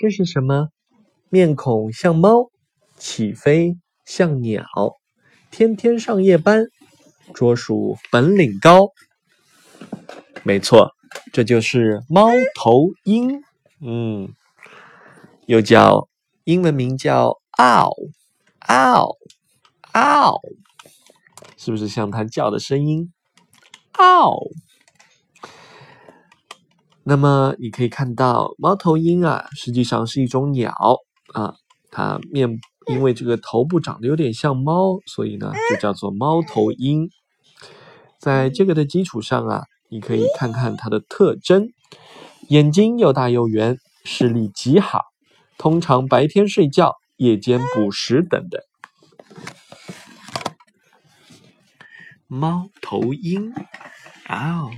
这是什么？面孔像猫，起飞像鸟，天天上夜班，捉鼠本领高。没错，这就是猫头鹰。嗯，又叫英文名叫 ow，ow，ow，是不是像它叫的声音？ow。那么你可以看到，猫头鹰啊，实际上是一种鸟啊。它面因为这个头部长得有点像猫，所以呢就叫做猫头鹰。在这个的基础上啊，你可以看看它的特征：眼睛又大又圆，视力极好，通常白天睡觉，夜间捕食等等。猫头鹰，啊哦。